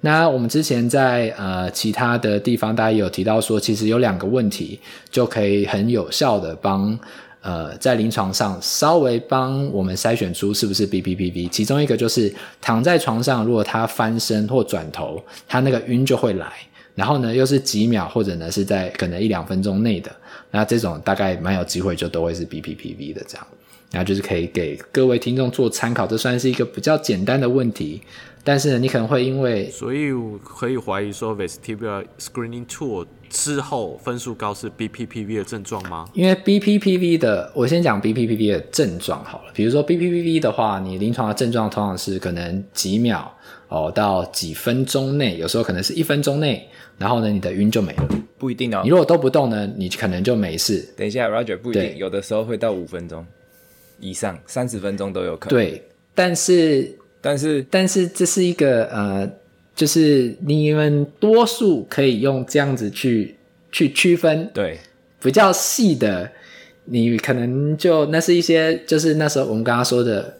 那我们之前在呃其他的地方，大家有提到说，其实有两个问题就可以很有效的帮。呃，在临床上稍微帮我们筛选出是不是 BPPV，其中一个就是躺在床上，如果他翻身或转头，他那个晕就会来，然后呢又是几秒或者呢是在可能一两分钟内的，那这种大概蛮有机会就都会是 BPPV 的这样，然后就是可以给各位听众做参考，这算是一个比较简单的问题。但是呢，你可能会因为，所以可以怀疑说，vestibular screening tool 之后分数高是 BPPV 的症状吗？因为 BPPV 的，我先讲 BPPV 的症状好了。比如说 BPPV 的话，你临床的症状通常是可能几秒哦到几分钟内，有时候可能是一分钟内，然后呢，你的晕就没了。不一定哦。你如果都不动呢，你可能就没事。等一下，Roger 不一定，有的时候会到五分钟以上，三十分钟都有可能。对，但是。但是，但是这是一个呃，就是你们多数可以用这样子去去区分，对，比较细的，你可能就那是一些，就是那时候我们刚刚说的，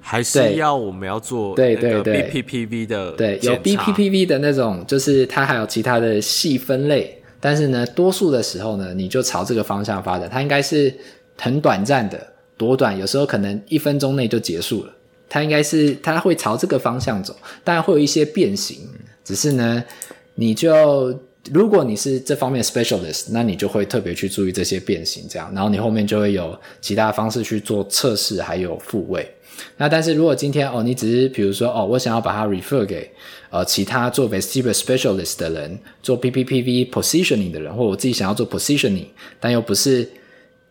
还是要我们要做对对对 BPPV 的对，有 BPPV 的那种，就是它还有其他的细分类，但是呢，多数的时候呢，你就朝这个方向发展，它应该是很短暂的，多短，有时候可能一分钟内就结束了。它应该是，它会朝这个方向走，当然会有一些变形，只是呢，你就如果你是这方面 specialist，那你就会特别去注意这些变形，这样，然后你后面就会有其他方式去做测试，还有复位。那但是如果今天哦，你只是比如说哦，我想要把它 refer 给呃其他做 vestibular specialist 的人，做 PPPV positioning 的人，或我自己想要做 positioning，但又不是。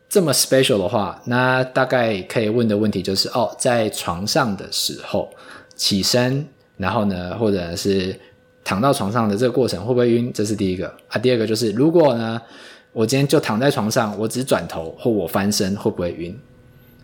这么 special 的话，那大概可以问的问题就是：哦，在床上的时候起身，然后呢，或者是躺到床上的这个过程会不会晕？这是第一个啊。第二个就是，如果呢，我今天就躺在床上，我只转头或我翻身会不会晕？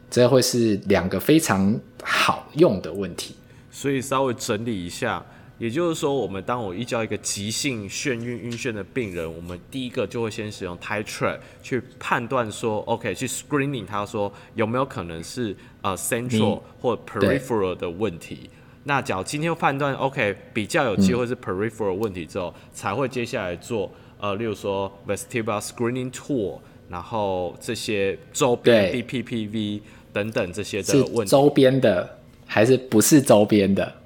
这会是两个非常好用的问题。所以稍微整理一下。也就是说，我们当我遇到一个急性眩晕晕眩的病人，我们第一个就会先使用 titrate 去判断说，OK，去 screening 他说有没有可能是呃 central 或 peripheral 的问题。那假如今天判断 OK 比较有机会是 peripheral 问题之后，嗯、才会接下来做呃，例如说 vestibular screening tool，然后这些周边 DPPV 等等这些的问题。周边的还是不是周边的？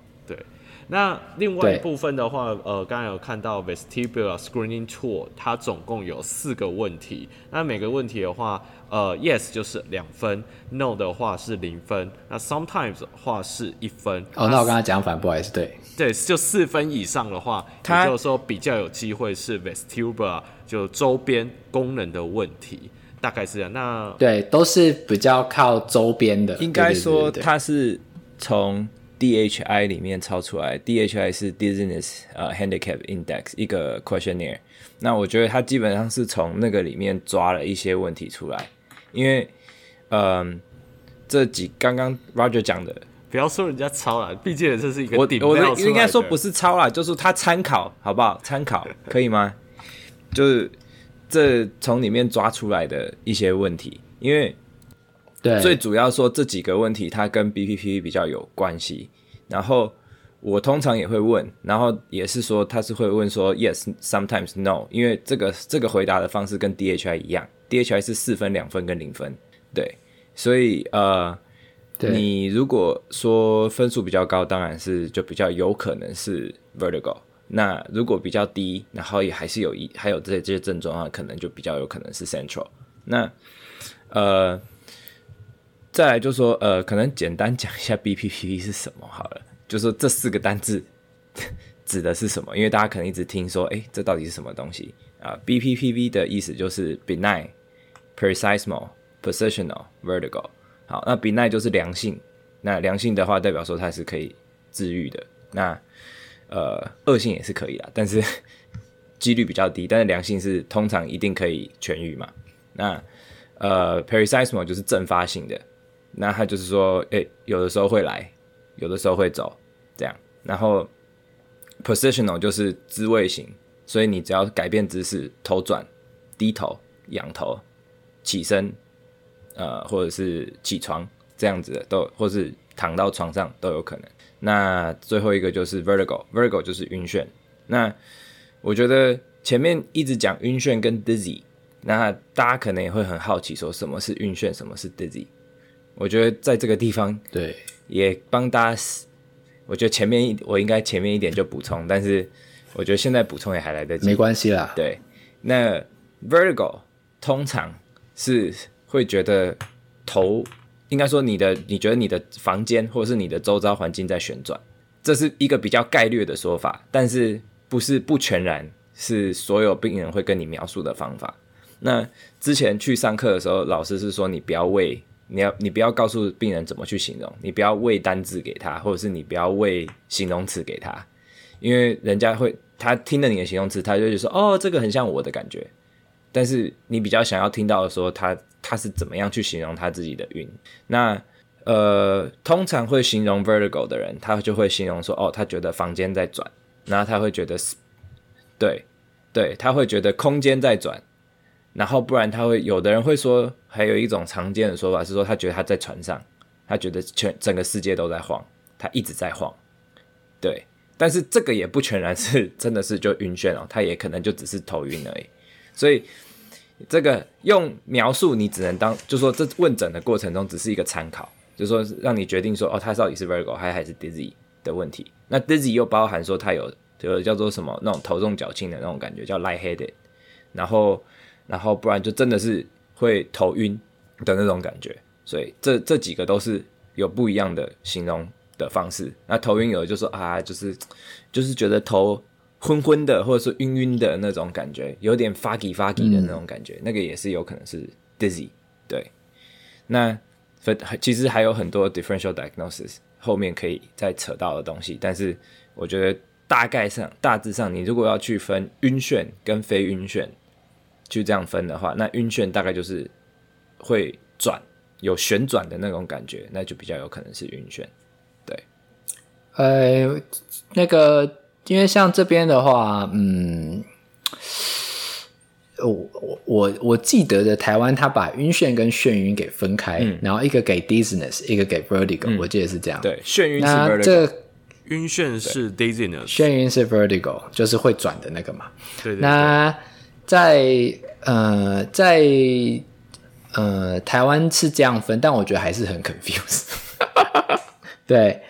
那另外一部分的话，呃，刚才有看到 vestibular screening tool，它总共有四个问题。那每个问题的话，呃，yes 就是两分，no 的话是零分，那 sometimes 的话是一分。哦，那我刚才讲反，不好意思，对，对，就四分以上的话，也就是说比较有机会是 vestibular 就周边功能的问题，大概是这样。那对，都是比较靠周边的。应该说它是从。DHI 里面抄出来，DHI 是 Dizziness 呃 Handicap Index 一个 questionnaire。那我觉得它基本上是从那个里面抓了一些问题出来，因为嗯、呃，这几刚刚 Roger 讲的不要说人家抄了，毕竟这是一个我我的应该说不是抄啦，就是他参考，好不好？参考可以吗？就是这从里面抓出来的一些问题，因为对最主要说这几个问题，它跟 BPPV 比较有关系。然后我通常也会问，然后也是说他是会问说 yes sometimes no，因为这个这个回答的方式跟 DHI 一样，DHI 是四分、两分跟零分，对，所以呃。你如果说分数比较高，当然是就比较有可能是 vertigo。那如果比较低，然后也还是有一还有这些这些症状的话，可能就比较有可能是 central。那呃，再来就说呃，可能简单讲一下 BPPV 是什么好了，就说这四个单字 [laughs] 指的是什么？因为大家可能一直听说，哎，这到底是什么东西啊？BPPV 的意思就是 benign、paroxysmal、positional、vertigo。好，那 benign 就是良性，那良性的话代表说它是可以治愈的。那呃，恶性也是可以啊，但是 [laughs] 几率比较低。但是良性是通常一定可以痊愈嘛。那呃，paroxysmal 就是阵发性的，那它就是说，诶、有的时候会来，有的时候会走，这样。然后 positional 就是自位型，所以你只要改变姿势，头转、低头、仰头、起身。呃，或者是起床这样子的都，或是躺到床上都有可能。那最后一个就是 vertigo，vertigo 就是晕眩。那我觉得前面一直讲晕眩跟 dizzy，那大家可能也会很好奇，说什么是晕眩，什么是 dizzy？我觉得在这个地方，对，也帮大家，我觉得前面一我应该前面一点就补充，但是我觉得现在补充也还来得及，没关系啦。对，那 vertigo 通常是。会觉得头，应该说你的，你觉得你的房间或者是你的周遭环境在旋转，这是一个比较概略的说法，但是不是不全然是所有病人会跟你描述的方法。那之前去上课的时候，老师是说你不要喂，你要你不要告诉病人怎么去形容，你不要喂单字给他，或者是你不要喂形容词给他，因为人家会他听了你的形容词，他就会说哦，这个很像我的感觉。但是你比较想要听到的说，他他是怎么样去形容他自己的晕？那呃，通常会形容 vertigo 的人，他就会形容说，哦，他觉得房间在转，然后他会觉得是，对对，他会觉得空间在转，然后不然他会有的人会说，还有一种常见的说法是说，他觉得他在船上，他觉得全整个世界都在晃，他一直在晃，对，但是这个也不全然是真的是就晕眩哦，他也可能就只是头晕而已。所以，这个用描述你只能当，就说这问诊的过程中只是一个参考，就说让你决定说哦，他到底是 vertigo 还还是 dizzy 的问题。那 dizzy 又包含说他有，就叫做什么那种头重脚轻的那种感觉，叫 lightheaded。然后，然后不然就真的是会头晕的那种感觉。所以这这几个都是有不一样的形容的方式。那头晕有的就说啊，就是就是觉得头。昏昏的，或者是晕晕的那种感觉，有点 foggy foggy 的那种感觉，那个也是有可能是 dizzy。对，那其实还有很多 differential diagnosis 后面可以再扯到的东西，但是我觉得大概上大致上，你如果要去分晕眩跟非晕眩，去这样分的话，那晕眩大概就是会转有旋转的那种感觉，那就比较有可能是晕眩。对，呃，那个。因为像这边的话，嗯，我我我我记得的台湾，他把晕眩跟眩晕给分开，嗯、然后一个给 dizziness，一个给 vertigo，、嗯、我记得是这样。对，眩晕是 vertigo，晕眩是 dizziness，眩晕是 vertigo，就是会转的那个嘛。对，对，对。那在呃在呃台湾是这样分，但我觉得还是很 confused。[laughs] 对。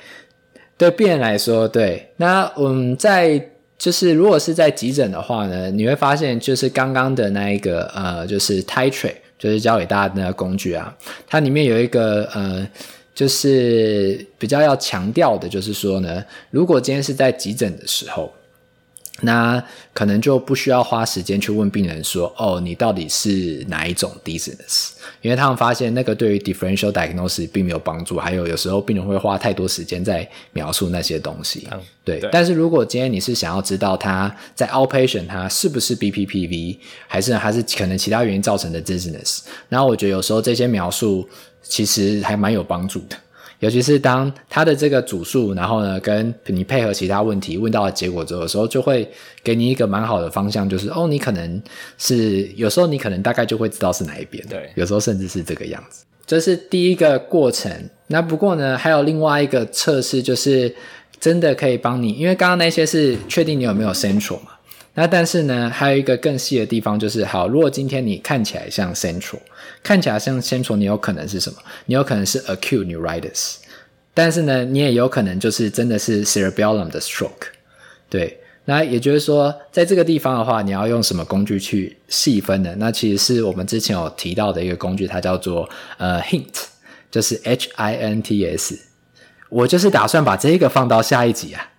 对病人来说，对，那嗯，在就是如果是在急诊的话呢，你会发现就是刚刚的那一个呃，就是 Titrate，就是教给大家的那个工具啊，它里面有一个呃，就是比较要强调的，就是说呢，如果今天是在急诊的时候。那可能就不需要花时间去问病人说：“哦，你到底是哪一种 dizziness？” 因为他们发现那个对于 differential diagnosis 并没有帮助。还有有时候病人会花太多时间在描述那些东西。嗯、对，对。但是如果今天你是想要知道他在 outpatient 他是不是 BPPV，还是还是可能其他原因造成的 dizziness，然后我觉得有时候这些描述其实还蛮有帮助的。尤其是当它的这个主数，然后呢，跟你配合其他问题问到的结果之后的时候，就会给你一个蛮好的方向，就是哦，你可能是有时候你可能大概就会知道是哪一边，对，有时候甚至是这个样子。这是第一个过程。那不过呢，还有另外一个测试，就是真的可以帮你，因为刚刚那些是确定你有没有 central 嘛。那但是呢，还有一个更细的地方，就是好，如果今天你看起来像 central，看起来像 central，你有可能是什么？你有可能是 acute neuritis，但是呢，你也有可能就是真的是 cerebellum 的 stroke。对，那也就是说，在这个地方的话，你要用什么工具去细分呢？那其实是我们之前有提到的一个工具，它叫做呃 hint，就是 H I N T S。我就是打算把这个放到下一集啊。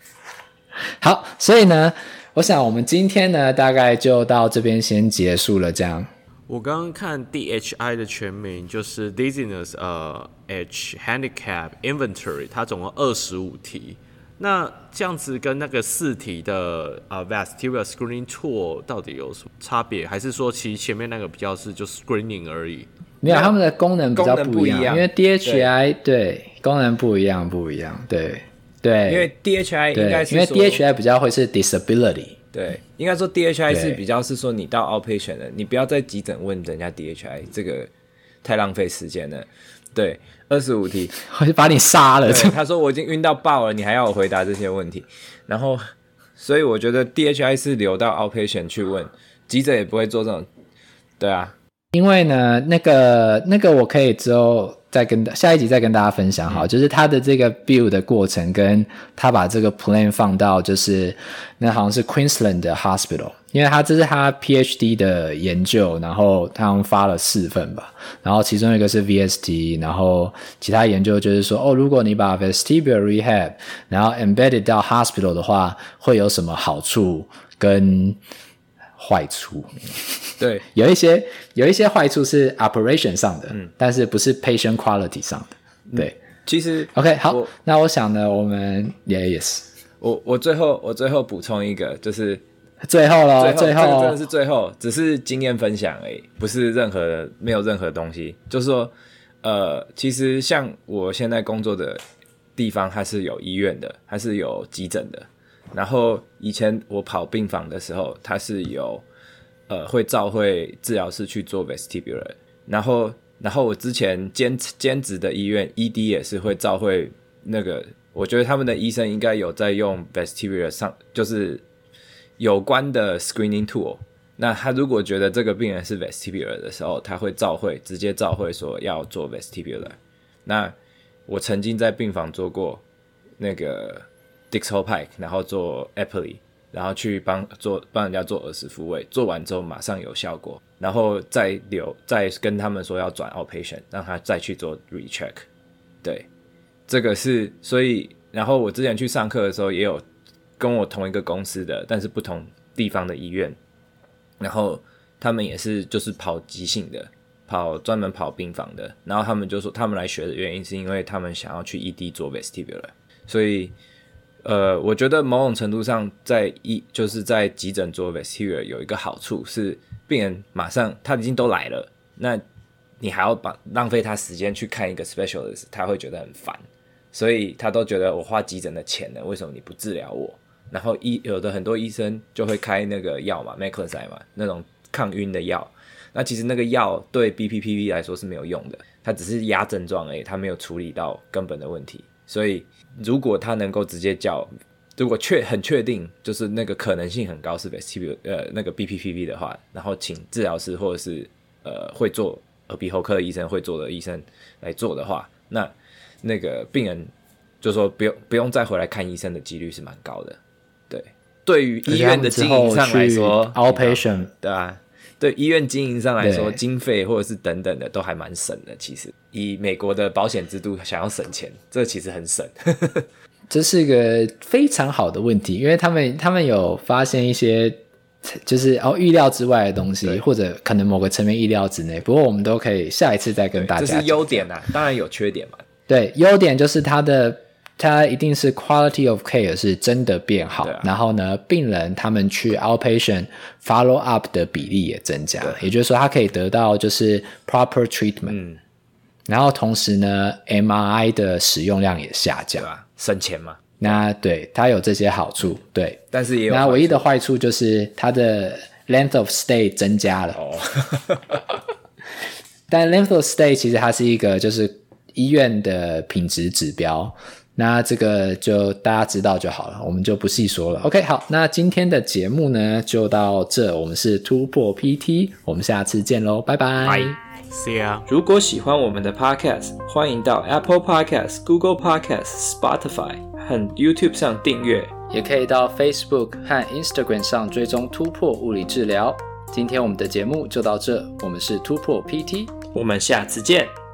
[laughs] 好，所以呢。我想，我们今天呢，大概就到这边先结束了。这样，我刚刚看 DHI 的全名就是 Dizziness 呃 H Handicap Inventory，它总共二十五题。那这样子跟那个四题的呃 Vestibular Screening Tool 到底有什么差别？还是说其实前面那个比较是就 Screening 而已？没有，他们的功能比较不一样，因为 DHI 对，对功能不一样，不一样，对。对，因为 DHI 应该是因为 DHI 比较会是 disability，对，应该说 DHI 是比较是说你到 outpatient 的，你不要在急诊问人家 DHI，这个太浪费时间了。对，二十五题，我就把你杀了。他说我已经晕到爆了，你还要我回答这些问题，然后所以我觉得 DHI 是留到 outpatient 去问，急诊也不会做这种。对啊，因为呢，那个那个我可以之后。再跟下一集再跟大家分享好，就是他的这个 build 的过程，跟他把这个 plan 放到就是那好像是 Queensland 的 Hospital，因为他这是他 PhD 的研究，然后他发了四份吧，然后其中一个是 VST，然后其他研究就是说哦，如果你把 vestibular rehab 然后 embedded 到 hospital 的话，会有什么好处跟。坏处，对，有一些有一些坏处是 operation 上的，嗯，但是不是 patient quality 上的，对，嗯、其实 OK 好，那我想呢，我们也 yes，我我最后我最后补充一个，就是最后了，最后，真的是最后，只是经验分享而已，不是任何的，没有任何东西，就是说，呃，其实像我现在工作的地方，它是有医院的，它是有急诊的。然后以前我跑病房的时候，他是有呃会照会治疗师去做 vestibular，然后然后我之前兼兼职的医院 ED 也是会照会那个，我觉得他们的医生应该有在用 vestibular 上就是有关的 screening tool。那他如果觉得这个病人是 vestibular 的时候，他会照会直接照会说要做 vestibular。那我曾经在病房做过那个。Dixel Pike，然后做 Epley，然后去帮做帮人家做耳石复位，做完之后马上有效果，然后再留再跟他们说要转 Outpatient，让他再去做 Recheck。对，这个是所以，然后我之前去上课的时候也有跟我同一个公司的，但是不同地方的医院，然后他们也是就是跑急性的，跑专门跑病房的，然后他们就说他们来学的原因是因为他们想要去 ED 做 Vestibular，所以。呃，我觉得某种程度上，在一就是在急诊做 vestibular 有一个好处是，病人马上他已经都来了，那你还要把浪费他时间去看一个 specialist，他会觉得很烦，所以他都觉得我花急诊的钱了，为什么你不治疗我？然后医有的很多医生就会开那个药嘛，Meclizine 嘛，那种抗晕的药，那其实那个药对 BPPV 来说是没有用的，它只是压症状而已，它没有处理到根本的问题，所以。如果他能够直接叫，如果确很确定就是那个可能性很高是 vestibular 呃那个 BPPV 的话，然后请治疗师或者是呃会做耳鼻喉科的医生会做的医生来做的话，那那个病人就说不用不用再回来看医生的几率是蛮高的。对，对于医院的经营上来说，outpatient 对啊。对医院经营上来说，经费或者是等等的都还蛮省的。其实以美国的保险制度想要省钱，这其实很省。[laughs] 这是一个非常好的问题，因为他们他们有发现一些就是哦预料之外的东西，或者可能某个层面意料之内。不过我们都可以下一次再跟大家讲。这是优点啊，当然有缺点嘛。对，优点就是它的。它一定是 quality of care 是真的变好，啊、然后呢，病人他们去 outpatient follow up 的比例也增加，也就是说，他可以得到就是 proper treatment。嗯，然后同时呢，MRI 的使用量也下降，省钱嘛。那对它有这些好处，对，但是也有那唯一的坏处就是它的 length of stay 增加了。哦，[laughs] 但 length of stay 其实它是一个就是医院的品质指标，那这个就大家知道就好了，我们就不细说了。OK，好，那今天的节目呢就到这，我们是突破 PT，我们下次见喽，拜拜。Bye. See ya. 如果喜欢我们的 Podcast，欢迎到 Apple Podcast、Google Podcast、Spotify 和 YouTube 上订阅，也可以到 Facebook 和 Instagram 上追踪突破物理治疗。今天我们的节目就到这，我们是突破 PT，我们下次见。